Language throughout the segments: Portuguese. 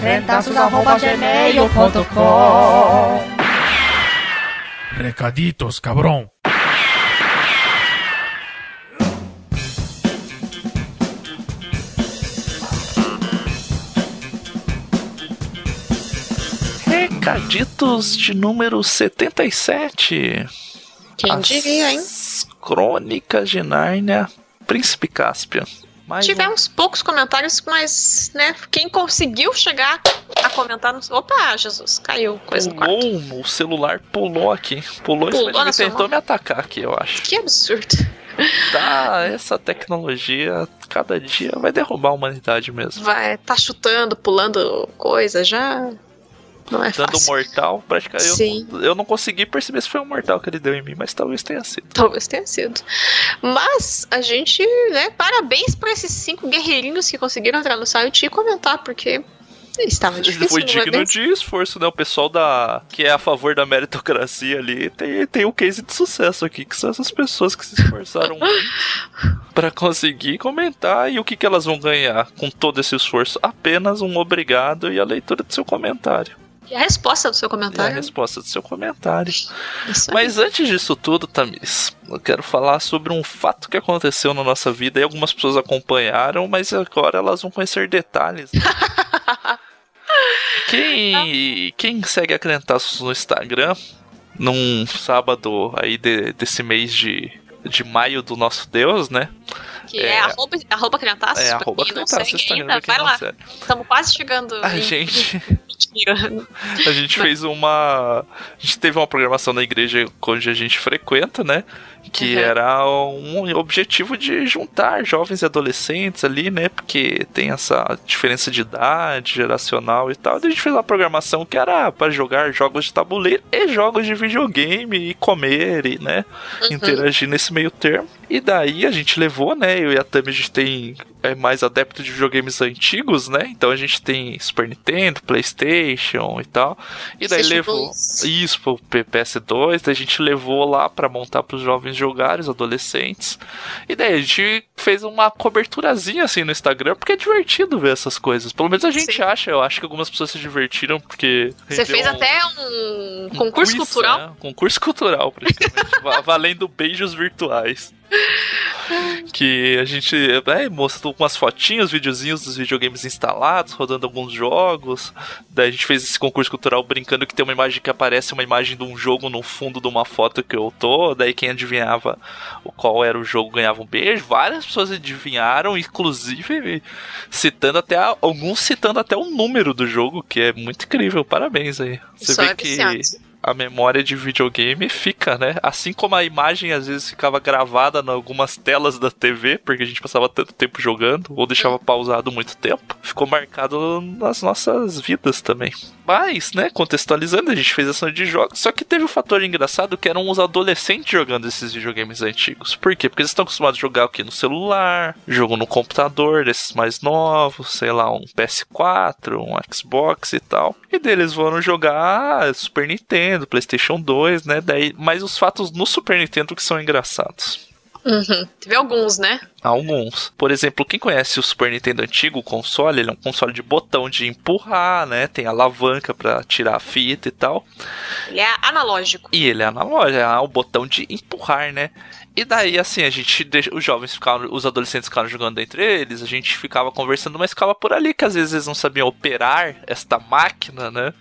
rentazos.gmail.com Recaditos, cabrão. Recaditos de número 77. Quem As diria, hein? Crônicas de Nárnia, Príncipe Caspian. Mais um- Tivemos poucos comentários, mas, né, quem conseguiu chegar a comentar no. Opa, Jesus, caiu coisa quarto. Pulou, o celular pulou aqui. Pulou, Pulou em cima de tentou mão? me atacar aqui, eu acho. Que absurdo. Tá, essa tecnologia, cada dia vai derrubar a humanidade mesmo. Vai, tá chutando, pulando coisa, já. Não é Dando fácil. mortal, praticamente. Eu, Sim. eu não consegui perceber se foi um mortal que ele deu em mim, mas talvez tenha sido. Talvez tenha sido. Mas a gente, né, parabéns pra esses cinco guerreirinhos que conseguiram entrar no site e comentar, porque estava difícil. Foi é digno mesmo? de esforço, né? O pessoal da que é a favor da meritocracia ali tem, tem um case de sucesso aqui, que são essas pessoas que se esforçaram muito pra conseguir comentar e o que, que elas vão ganhar com todo esse esforço? Apenas um obrigado e a leitura do seu comentário. E a resposta do seu E a comentário? resposta do seu comentário. Mas antes disso tudo, Tamis, eu quero falar sobre um fato que aconteceu na nossa vida e algumas pessoas acompanharam, mas agora elas vão conhecer detalhes. né? quem, quem segue a Crentaços no Instagram, num sábado aí de- desse mês de, de maio do nosso Deus, né? Que é, é- arroba, arroba Crentaços, É arroba segue Instagram, ainda, vai lá. Estamos quase chegando. A em- gente. A gente fez uma. A gente teve uma programação na igreja onde a gente frequenta, né? Que Uhum. era um objetivo de juntar jovens e adolescentes ali, né? Porque tem essa diferença de idade, geracional e tal. Daí a gente fez uma programação que era para jogar jogos de tabuleiro e jogos de videogame e comer e, né? Uhum. Interagir nesse meio termo. E daí a gente levou, né? Eu e a Tami, a gente tem é mais adepto de videogames antigos, né? Então a gente tem Super Nintendo, PlayStation e tal. E daí levou 2. isso pro P- PS2, daí a gente levou lá pra montar pros jovens jogarem, os adolescentes. E daí a gente fez uma coberturazinha assim no Instagram, porque é divertido ver essas coisas. Pelo menos a gente Sim. acha, eu acho que algumas pessoas se divertiram porque Você fez um- até um um concurso quiz, cultural. né? Concurso cultural, praticamente. va- valendo beijos virtuais. Que a gente é, mostrou umas fotinhas, videozinhos dos videogames instalados, rodando alguns jogos. Daí a gente fez esse concurso cultural brincando que tem uma imagem que aparece uma imagem de um jogo no fundo de uma foto que eu tô. Daí quem adivinhava o qual era o jogo ganhava um beijo. Várias pessoas adivinharam, inclusive citando até a- alguns citando até o número do jogo, que é muito incrível. Parabéns aí. Você Isso vê é que. A memória de videogame fica, né? Assim como a imagem às vezes ficava gravada em algumas telas da TV, porque a gente passava tanto tempo jogando, ou deixava pausado muito tempo, ficou marcado nas nossas vidas também. Mas, né, contextualizando, a gente fez ação de jogos, só que teve um fator engraçado que eram os adolescentes jogando esses videogames antigos. Por quê? Porque eles estão acostumados a jogar o quê? No celular, jogo no computador, desses mais novos, sei lá, um PS4, um Xbox e tal. E deles foram jogar Super Nintendo, PlayStation 2, né? Daí, mas os fatos no Super Nintendo que são engraçados. Uhum. Teve alguns, né? Alguns. Por exemplo, quem conhece o Super Nintendo antigo, o console, ele é um console de botão de empurrar, né? Tem alavanca pra tirar a fita e tal. Ele é analógico. E ele é analógico, é o botão de empurrar, né? E daí, assim, a gente deixa, os jovens ficavam, os adolescentes ficavam jogando entre eles, a gente ficava conversando, mas ficava por ali, que às vezes eles não sabiam operar esta máquina, né?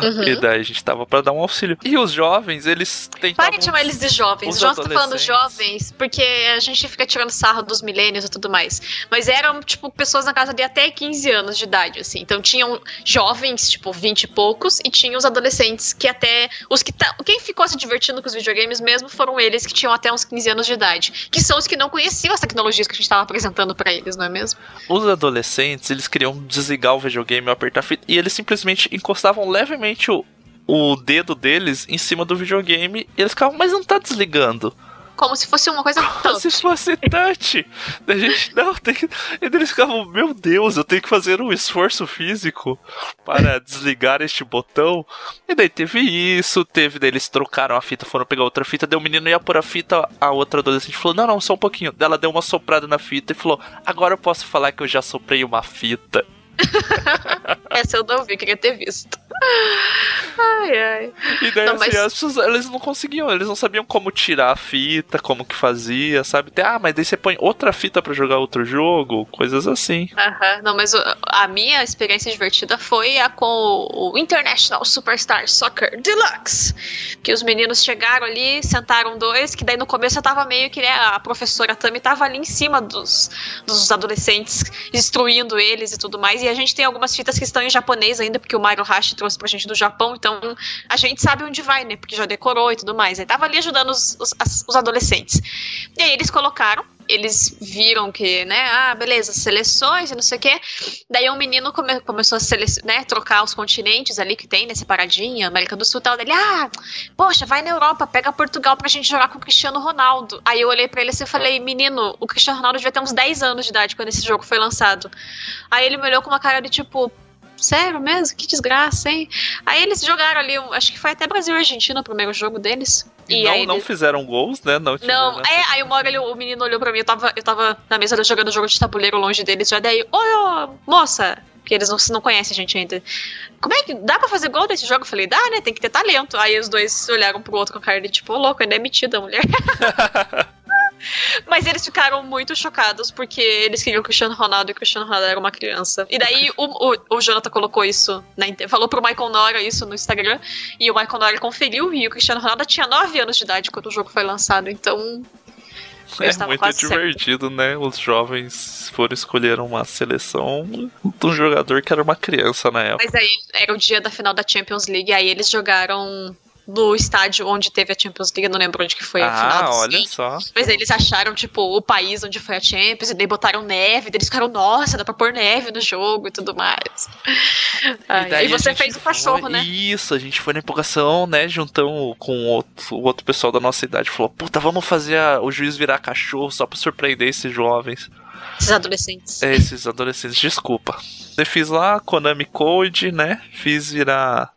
Uhum. E daí a gente tava pra dar um auxílio. E os jovens, eles tentavam... Pare de chamar eles de jovens. os tô falando jovens, porque a gente fica tirando sarro dos milênios e tudo mais. Mas eram, tipo, pessoas na casa de até 15 anos de idade, assim. Então tinham jovens, tipo, 20 e poucos, e tinha os adolescentes que até. Os que. ta- Quem ficou se divertindo com os videogames mesmo foram eles que tinham até uns 15 anos de idade, que são os que não conheciam as tecnologias que a gente estava apresentando para eles, não é mesmo? Os adolescentes, eles queriam desligar o videogame ou apertar fita, e eles simplesmente encostavam levemente o, o dedo deles em cima do videogame e eles ficavam, mas não tá desligando como se fosse uma coisa Como se fosse touch. a gente, não, tem que. E eles ficavam, meu Deus, eu tenho que fazer um esforço físico para desligar este botão. E daí teve isso, teve, daí eles trocaram a fita, foram pegar outra fita, daí o menino ia pôr a fita, a outra adolescente falou, não, não, só um pouquinho. Ela deu uma soprada na fita e falou, agora eu posso falar que eu já soprei uma fita. Essa eu não vi, queria ter visto. Ai, ai. E daí, não, assim, mas... as pessoas, eles não conseguiam, eles não sabiam como tirar a fita, como que fazia, sabe? Ah, mas daí você põe outra fita para jogar outro jogo, coisas assim. Aham, não, mas a minha experiência divertida foi a com o International Superstar Soccer Deluxe. Que os meninos chegaram ali, sentaram dois, que daí no começo eu tava meio que, né, a professora Tami tava ali em cima dos, dos adolescentes, instruindo eles e tudo mais. E a gente tem algumas fitas que estão em japonês ainda, porque o Mario Hashi trouxe pra gente do Japão, então a gente sabe onde vai, né? Porque já decorou e tudo mais. Aí tava ali ajudando os, os, os adolescentes. E aí eles colocaram eles viram que, né, ah, beleza, seleções e não sei o quê. Daí um menino come, começou a né, trocar os continentes ali que tem, né, separadinha, América do Sul e tal. Dele, ah, poxa, vai na Europa, pega Portugal pra gente jogar com o Cristiano Ronaldo. Aí eu olhei para ele assim e falei, menino, o Cristiano Ronaldo devia ter uns 10 anos de idade quando esse jogo foi lançado. Aí ele me olhou com uma cara de tipo, sério mesmo? Que desgraça, hein? Aí eles jogaram ali, acho que foi até Brasil e Argentina o primeiro jogo deles. E, e não, não fizeram gols, né? Não, não é, aí uma hora ele, o menino olhou pra mim, eu tava, eu tava na mesa jogando jogo de tabuleiro longe deles, já daí, oi, moça, porque eles não, não conhecem a gente ainda. Como é que dá pra fazer gol desse jogo? Eu falei, dá, né? Tem que ter talento. Aí os dois olharam pro outro com a cara de tipo, ô louco, ainda é metida a mulher. Mas eles ficaram muito chocados porque eles queriam o Cristiano Ronaldo e o Cristiano Ronaldo era uma criança. E daí o, o, o Jonathan colocou isso, na, falou pro Michael Nora isso no Instagram. E o Michael Nora conferiu e o Cristiano Ronaldo tinha 9 anos de idade quando o jogo foi lançado. Então é muito divertido, certo. né? Os jovens foram escolher uma seleção de um jogador que era uma criança na época. Mas aí era o dia da final da Champions League, aí eles jogaram no estádio onde teve a Champions League, eu não lembro onde que foi ah, a final. Ah, olha só. Mas eles acharam, tipo, o país onde foi a Champions, e daí botaram neve, eles ficaram, nossa, dá pra pôr neve no jogo e tudo mais. E, e você fez o cachorro, né? Isso, a gente foi na empolgação, né, juntamos com o outro, o outro pessoal da nossa idade, falou, puta, vamos fazer a, o juiz virar cachorro só pra surpreender esses jovens. Esses adolescentes. É, esses adolescentes, desculpa. Eu fiz lá Konami Code, né? Fiz virar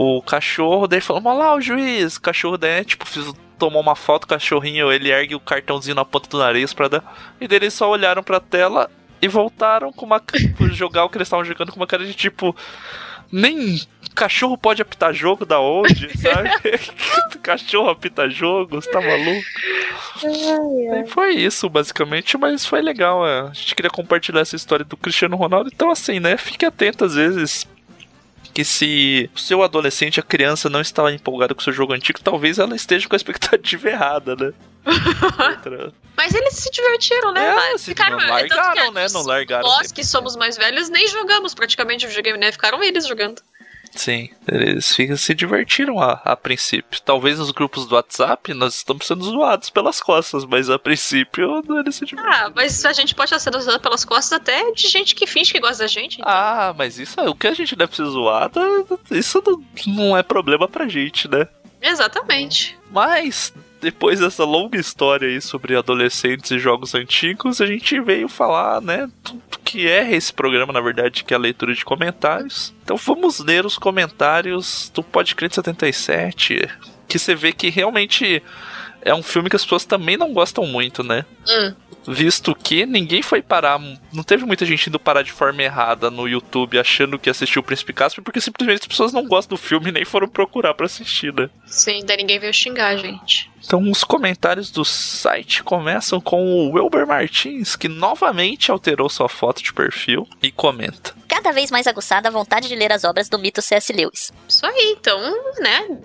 o cachorro, daí falou, olha lá o juiz, o cachorro daí, tipo, fiz, tomou uma foto, o cachorrinho, ele ergue o cartãozinho na ponta do nariz pra dar. E daí eles só olharam pra tela e voltaram com uma. jogar o que eles estavam jogando com uma cara de tipo. Nem cachorro pode apitar jogo da onde, sabe? cachorro apita jogo, você tá maluco? Ai, ai. Foi isso, basicamente, mas foi legal. É. A gente queria compartilhar essa história do Cristiano Ronaldo. Então, assim, né? Fique atento às vezes que se o seu adolescente, a criança, não estava empolgada com o seu jogo antigo, talvez ela esteja com a expectativa errada, né? Mas eles se divertiram, né? É, ficaram, não largaram, né? Não largaram. Nós que somos mais velhos nem jogamos praticamente o videogame, né? Ficaram eles jogando. Sim, eles ficam, se divertiram a, a princípio. Talvez nos grupos do WhatsApp nós estamos sendo zoados pelas costas, mas a princípio eles se divertiram. Ah, mas a gente pode estar sendo zoado pelas costas até de gente que finge que gosta da gente. Então. Ah, mas isso o que a gente deve ser zoado, isso não, não é problema pra gente, né? Exatamente. Mas depois dessa longa história aí sobre adolescentes e jogos antigos, a gente veio falar, né, do que é esse programa, na verdade, que é a leitura de comentários. Então vamos ler os comentários do Podcrente 77, que você vê que realmente é um filme que as pessoas também não gostam muito, né? Hum visto que ninguém foi parar, não teve muita gente indo parar de forma errada no YouTube achando que assistiu o Príncipe Caspian, porque simplesmente as pessoas não gostam do filme e nem foram procurar para assistir, né? Sim, daí ninguém veio xingar, gente. Então os comentários do site começam com o Wilber Martins, que novamente alterou sua foto de perfil e comenta. Cada vez mais aguçada a vontade de ler as obras do mito C.S. Lewis. Isso aí, então, né?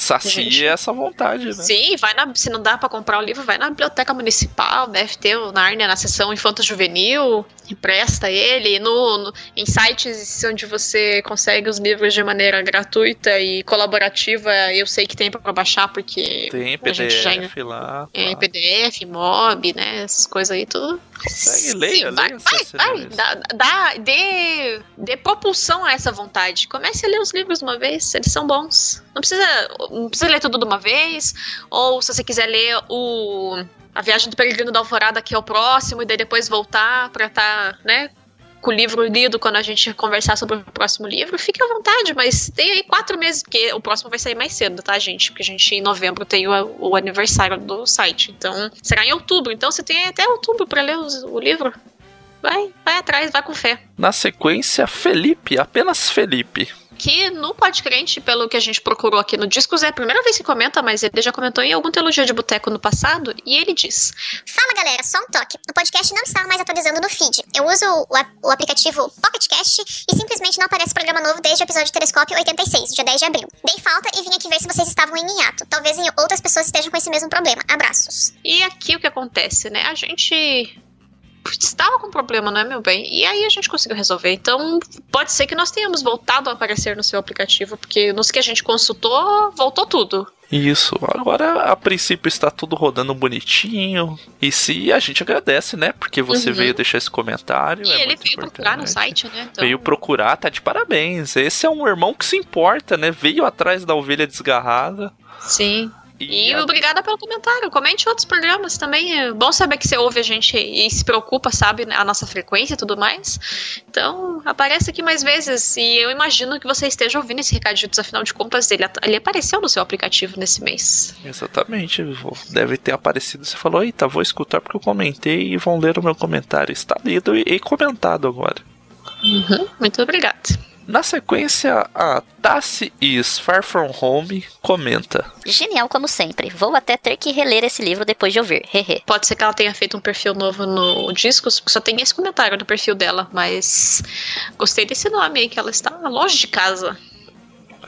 Sacia gente... essa vontade, né? Sim, vai na, se não dá para comprar o livro, vai na biblioteca municipal, deve ter o Narnia na seção Infanto Juvenil, empresta ele, no, no, em sites onde você consegue os livros de maneira gratuita e colaborativa, eu sei que tem para baixar, porque tem PDF já, lá. É, PDF, MOB, né, essas coisas aí, tudo. Consegue, leia, Sim, vai, leia. Vai, vai, dá, dá, dê, dê propulsão a essa vontade. Comece a ler os livros uma vez, eles são bons. Não precisa, não precisa ler tudo de uma vez, ou se você quiser ler o a viagem do peregrino da alvorada que é o próximo e daí depois voltar para estar, tá, né, com o livro lido quando a gente conversar sobre o próximo livro, fique à vontade, mas tem aí quatro meses, porque o próximo vai sair mais cedo, tá, gente? Porque a gente em novembro tem o, o aniversário do site. Então, será em outubro. Então você tem até outubro para ler os, o livro. Vai, vai atrás, vai com fé. Na sequência, Felipe, apenas Felipe que no Podcrente, pelo que a gente procurou aqui no Discos, é a primeira vez que comenta, mas ele já comentou em algum Teologia de Boteco no passado, e ele diz: Fala galera, só um toque. O podcast não está mais atualizando no feed. Eu uso o, o aplicativo PocketCast e simplesmente não aparece programa novo desde o episódio Telescópio 86, dia 10 de abril. Dei falta e vim aqui ver se vocês estavam em hiato. Talvez outras pessoas estejam com esse mesmo problema. Abraços. E aqui o que acontece, né? A gente estava com problema, não é, meu bem? E aí a gente conseguiu resolver. Então, pode ser que nós tenhamos voltado a aparecer no seu aplicativo, porque nos que a gente consultou, voltou tudo. Isso, agora a princípio está tudo rodando bonitinho. E se a gente agradece, né? Porque você uhum. veio deixar esse comentário. E é ele veio importante. procurar no site, né? Então... Veio procurar, tá de parabéns. Esse é um irmão que se importa, né? Veio atrás da ovelha desgarrada. Sim. E, e a... obrigada pelo comentário. Comente outros programas também. É bom saber que você ouve a gente e se preocupa, sabe, a nossa frequência e tudo mais. Então, aparece aqui mais vezes. E eu imagino que você esteja ouvindo esse recadinho, afinal de contas, ele, ele apareceu no seu aplicativo nesse mês. Exatamente. Deve ter aparecido. Você falou, eita, vou escutar porque eu comentei e vão ler o meu comentário. Está lido e, e comentado agora. Uhum, muito obrigado. Na sequência, a Tassi is Far From Home comenta. Genial como sempre. Vou até ter que reler esse livro depois de ouvir. Hehe. Pode ser que ela tenha feito um perfil novo no Discos, só tem esse comentário no perfil dela, mas gostei desse nome aí, que ela está longe de casa.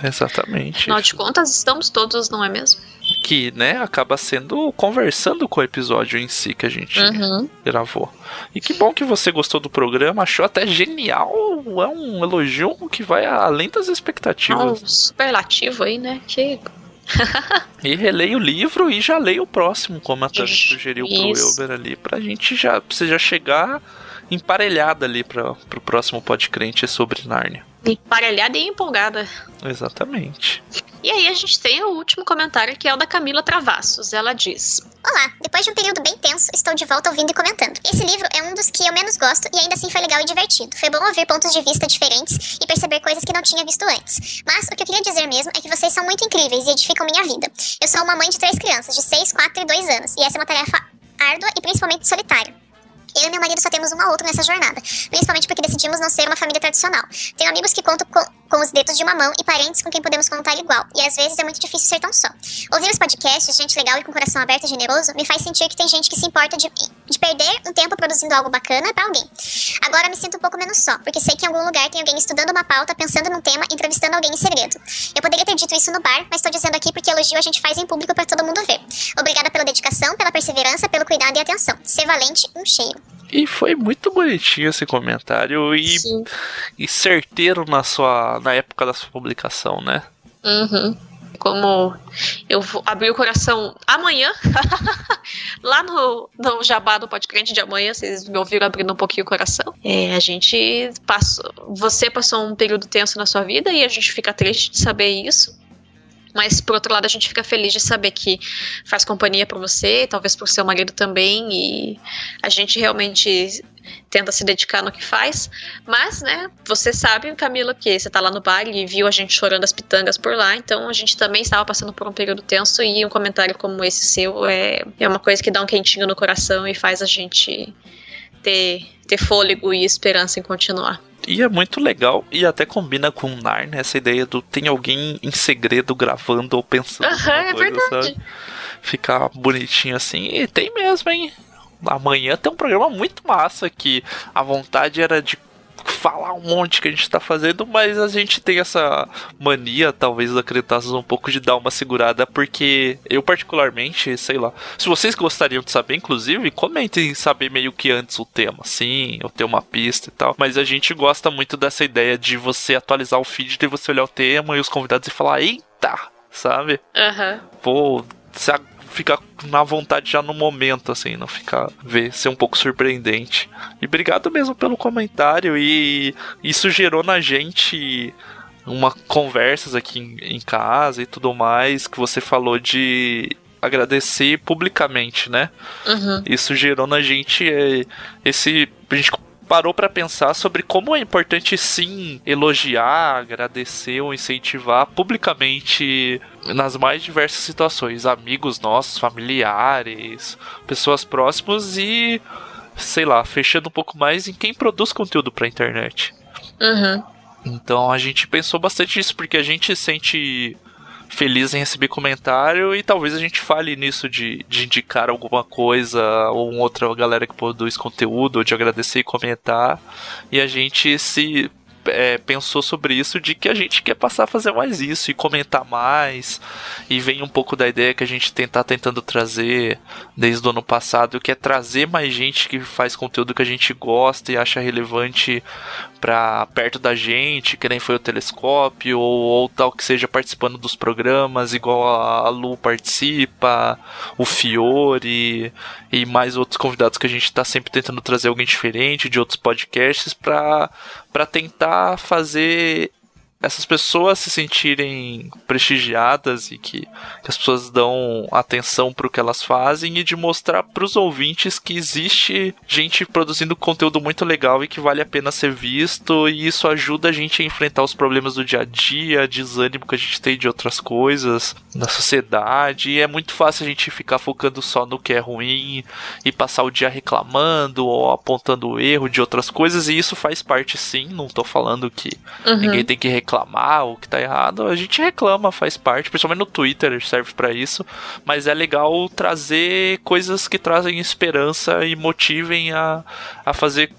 Exatamente. Afinal de contas, estamos todos, não é mesmo? Que, né, acaba sendo conversando com o episódio em si que a gente uhum. gravou. E que bom que você gostou do programa, achou até genial. É um elogio que vai além das expectativas. Ah, superlativo aí, né? Que e releio o livro e já leio o próximo, como a Tânia sugeriu pro Elber ali, pra gente já, pra você já chegar emparelhada ali para pro próximo podcrente sobre Nárnia. Emparelhada e empolgada. Exatamente. E aí a gente tem o último comentário que é o da Camila Travassos. Ela diz: Olá, depois de um período bem tenso, estou de volta ouvindo e comentando. Esse livro é um dos que eu menos gosto e ainda assim foi legal e divertido. Foi bom ouvir pontos de vista diferentes e perceber coisas que não tinha visto antes. Mas o que eu queria dizer mesmo é que vocês são muito incríveis e edificam minha vida. Eu sou uma mãe de três crianças, de 6, 4 e 2 anos, e essa é uma tarefa árdua e principalmente solitária. Eu e meu marido só temos um ao outro nessa jornada, principalmente porque decidimos não ser uma família tradicional. Tenho amigos que conto com, com os dedos de uma mão e parentes com quem podemos contar igual, e às vezes é muito difícil ser tão só. Ouvir os podcasts, gente legal e com coração aberto e generoso, me faz sentir que tem gente que se importa de, de perder um tempo produzindo algo bacana para alguém. Agora me sinto um pouco menos só, porque sei que em algum lugar tem alguém estudando uma pauta, pensando num tema, entrevistando alguém em segredo. Eu poderia ter dito isso no bar, mas estou dizendo aqui porque elogio a gente faz em público para todo mundo ver. Obrigada pela dedicação, pela perseverança, pelo cuidado e atenção. Ser valente, um cheiro. E foi muito bonitinho esse comentário e, e certeiro na sua na época da sua publicação, né? Uhum. Como eu vou abrir o coração amanhã, lá no, no Jabá do Podcast de amanhã, vocês me ouviram abrindo um pouquinho o coração. É, a gente passou. Você passou um período tenso na sua vida e a gente fica triste de saber isso. Mas, por outro lado, a gente fica feliz de saber que faz companhia para você, talvez para o seu marido também, e a gente realmente tenta se dedicar no que faz. Mas, né, você sabe, Camila, que você tá lá no bar e viu a gente chorando as pitangas por lá, então a gente também estava passando por um período tenso e um comentário como esse seu é, é uma coisa que dá um quentinho no coração e faz a gente ter, ter fôlego e esperança em continuar. E é muito legal e até combina com Narnia essa ideia do tem alguém em segredo gravando ou pensando. Aham, é coisa, verdade. Sabe? Ficar bonitinho assim. E tem mesmo, hein? Amanhã tem um programa muito massa que a vontade era de falar um monte que a gente tá fazendo, mas a gente tem essa mania, talvez, da Cretaços um pouco de dar uma segurada, porque eu, particularmente, sei lá. Se vocês gostariam de saber, inclusive, comentem saber meio que antes o tema, sim, eu tenho uma pista e tal. Mas a gente gosta muito dessa ideia de você atualizar o feed, de você olhar o tema e os convidados e falar, eita, sabe? Aham. Vou se a- ficar na vontade já no momento, assim, não ficar ver, ser um pouco surpreendente. E obrigado mesmo pelo comentário e isso gerou na gente uma conversas aqui em, em casa e tudo mais que você falou de agradecer publicamente, né? Uhum. Isso gerou na gente é, esse. A gente parou pra pensar sobre como é importante sim elogiar, agradecer ou incentivar publicamente nas mais diversas situações. Amigos nossos, familiares, pessoas próximas e. Sei lá, fechando um pouco mais em quem produz conteúdo pra internet. Uhum. Então a gente pensou bastante nisso, porque a gente se sente feliz em receber comentário e talvez a gente fale nisso de, de indicar alguma coisa ou uma outra galera que produz conteúdo, ou de agradecer e comentar. E a gente se é, pensou sobre isso de que a gente quer passar a fazer mais isso e comentar mais. E vem um pouco da ideia que a gente tá tentando trazer desde o ano passado, que é trazer mais gente que faz conteúdo que a gente gosta e acha relevante pra perto da gente, que nem foi o telescópio, ou, ou tal que seja participando dos programas, igual a, a Lu participa, o Fiore e mais outros convidados que a gente tá sempre tentando trazer alguém diferente de outros podcasts pra tentar fazer essas pessoas se sentirem prestigiadas e que, que as pessoas dão atenção pro que elas fazem e de mostrar pros ouvintes que existe gente produzindo conteúdo muito legal e que vale a pena ser visto e isso ajuda a gente a enfrentar os problemas do dia a dia, desânimo que a gente tem de outras coisas na sociedade e é muito fácil a gente ficar focando só no que é ruim e passar o dia reclamando ou apontando o erro de outras coisas e isso faz parte sim, não tô falando que Uhum. ninguém tem que reclamar o que tá errado, a gente reclama, faz parte, principalmente no Twitter serve pra isso, mas é legal trazer coisas que trazem esperança e motivem a, a fazer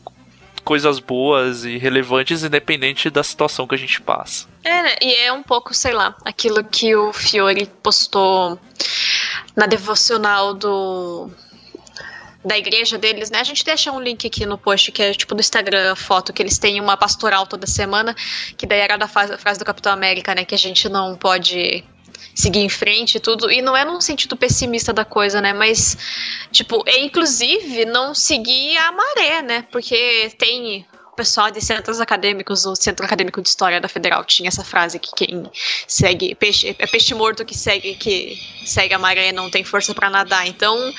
coisas boas e relevantes independente da situação que a gente passa. É, né? E é um pouco, sei lá, aquilo que o Fiore postou na devocional do da igreja deles, né? A gente deixa um link aqui no post que é tipo do Instagram, foto que eles têm uma pastoral toda semana, que daí era da frase do Capitão América, né? Que a gente não pode seguir em frente e tudo. E não é num sentido pessimista da coisa, né? Mas, tipo, é inclusive não seguir a maré, né? Porque tem o pessoal de centros acadêmicos, o Centro Acadêmico de História da Federal tinha essa frase que quem segue peixe é peixe morto que segue que segue a maré não tem força para nadar. Então,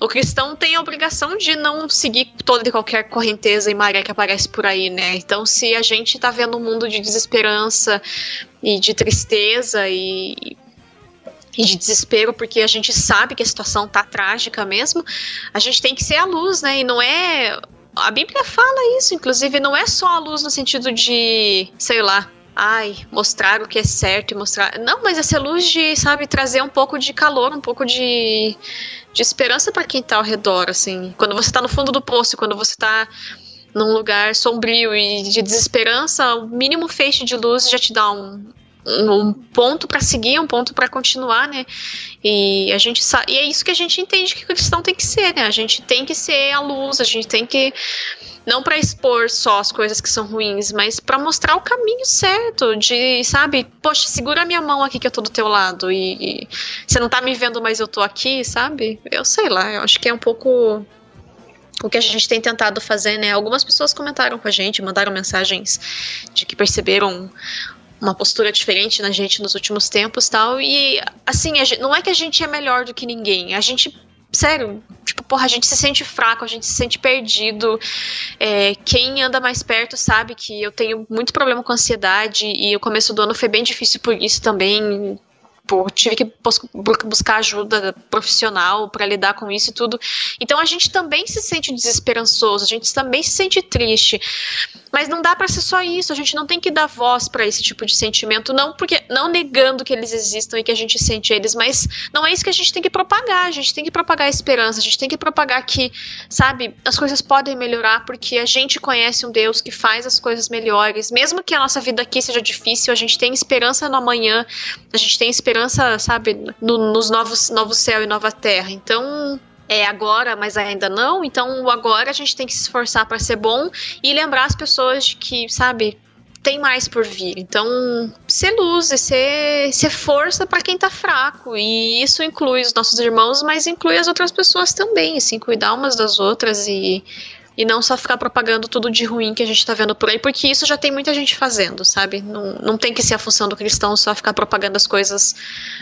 o cristão tem a obrigação de não seguir toda e qualquer correnteza e maré que aparece por aí, né? Então, se a gente tá vendo um mundo de desesperança e de tristeza e, e de desespero, porque a gente sabe que a situação tá trágica mesmo, a gente tem que ser a luz, né? E não é. A Bíblia fala isso, inclusive, não é só a luz no sentido de, sei lá, ai, mostrar o que é certo e mostrar. Não, mas essa luz de, sabe, trazer um pouco de calor, um pouco de, de esperança para quem tá ao redor, assim. Quando você tá no fundo do poço, quando você tá num lugar sombrio e de desesperança, o mínimo feixe de luz já te dá um, um ponto para seguir, um ponto para continuar, né? E a gente sabe, e é isso que a gente entende que o cristão tem que ser, né? A gente tem que ser a luz, a gente tem que não para expor só as coisas que são ruins, mas para mostrar o caminho certo de, sabe, poxa, segura a minha mão aqui que eu tô do teu lado e, você não tá me vendo, mas eu tô aqui, sabe? Eu sei lá, eu acho que é um pouco o que a gente tem tentado fazer, né? Algumas pessoas comentaram com a gente, mandaram mensagens de que perceberam uma postura diferente na gente nos últimos tempos tal. E assim, gente, não é que a gente é melhor do que ninguém. A gente. Sério, tipo, porra, a gente se sente fraco, a gente se sente perdido. É, quem anda mais perto sabe que eu tenho muito problema com ansiedade e o começo do ano foi bem difícil por isso também Tipo, tive que buscar ajuda profissional para lidar com isso e tudo. Então a gente também se sente desesperançoso, a gente também se sente triste. Mas não dá para ser só isso, a gente não tem que dar voz para esse tipo de sentimento, não porque não negando que eles existam e que a gente sente eles, mas não é isso que a gente tem que propagar, a gente tem que propagar a esperança, a gente tem que propagar que, sabe, as coisas podem melhorar porque a gente conhece um Deus que faz as coisas melhores. Mesmo que a nossa vida aqui seja difícil, a gente tem esperança no amanhã, a gente tem esperança, sabe, no, nos novos novo céu e nova terra. Então, é agora, mas ainda não. Então, agora a gente tem que se esforçar para ser bom e lembrar as pessoas de que, sabe, tem mais por vir. Então, ser luz e ser, ser força para quem tá fraco. E isso inclui os nossos irmãos, mas inclui as outras pessoas também, assim, cuidar umas das outras e e não só ficar propagando tudo de ruim que a gente tá vendo por aí, porque isso já tem muita gente fazendo, sabe? Não, não tem que ser a função do cristão só ficar propagando as coisas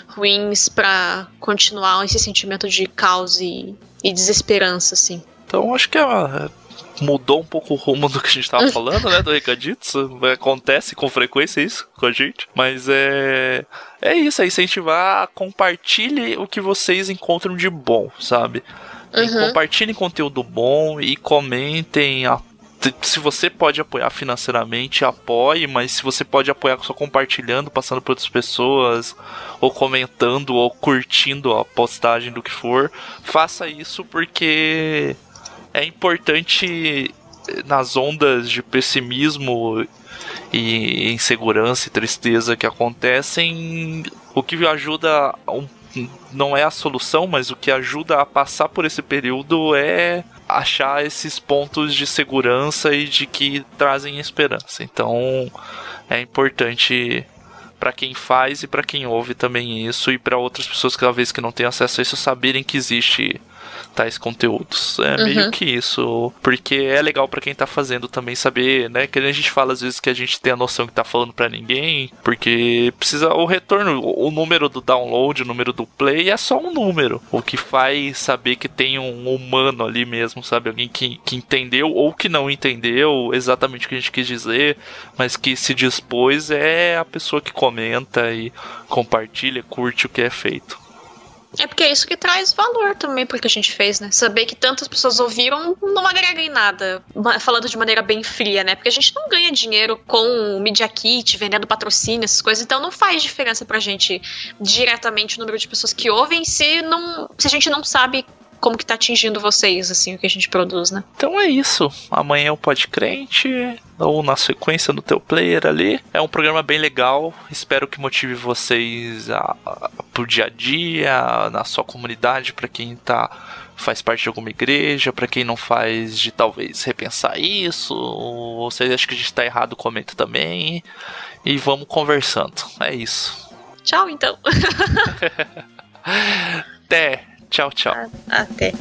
ruins para continuar esse sentimento de caos e, e desesperança, assim. Então acho que é, mudou um pouco o rumo do que a gente tava falando, né? Do Recaditsu. Acontece com frequência isso com a gente. Mas é. É isso, é incentivar, compartilhe o que vocês encontram de bom, sabe? Uhum. compartilhem conteúdo bom e comentem. A, se você pode apoiar financeiramente, apoie, mas se você pode apoiar só compartilhando, passando para outras pessoas, ou comentando, ou curtindo a postagem do que for, faça isso porque é importante nas ondas de pessimismo e insegurança e tristeza que acontecem, o que ajuda um não é a solução, mas o que ajuda a passar por esse período é achar esses pontos de segurança e de que trazem esperança. Então é importante para quem faz e para quem ouve também isso e para outras pessoas que talvez que não têm acesso a isso saberem que existe tais conteúdos. É uhum. meio que isso. Porque é legal para quem tá fazendo também saber, né? Que a gente fala às vezes que a gente tem a noção que tá falando para ninguém, porque precisa o retorno, o número do download, o número do play é só um número. O que faz saber que tem um humano ali mesmo, sabe? Alguém que, que entendeu ou que não entendeu exatamente o que a gente quis dizer, mas que se dispôs é a pessoa que comenta e compartilha, curte o que é feito. É porque é isso que traz valor também porque a gente fez, né? Saber que tantas pessoas ouviram não agrega em nada, falando de maneira bem fria, né? Porque a gente não ganha dinheiro com o Media Kit, vendendo patrocínio, essas coisas, então não faz diferença pra gente diretamente o número de pessoas que ouvem se, não, se a gente não sabe como que tá atingindo vocês, assim, o que a gente produz, né? Então é isso. Amanhã é o Pod Crente, ou na sequência no teu player ali. É um programa bem legal. Espero que motive vocês a, a, pro dia a dia, na sua comunidade, para quem tá faz parte de alguma igreja, para quem não faz, de talvez repensar isso. Ou vocês acham que a gente tá errado, comenta também. E vamos conversando. É isso. Tchau, então. Até. Tchau, tchau. Até.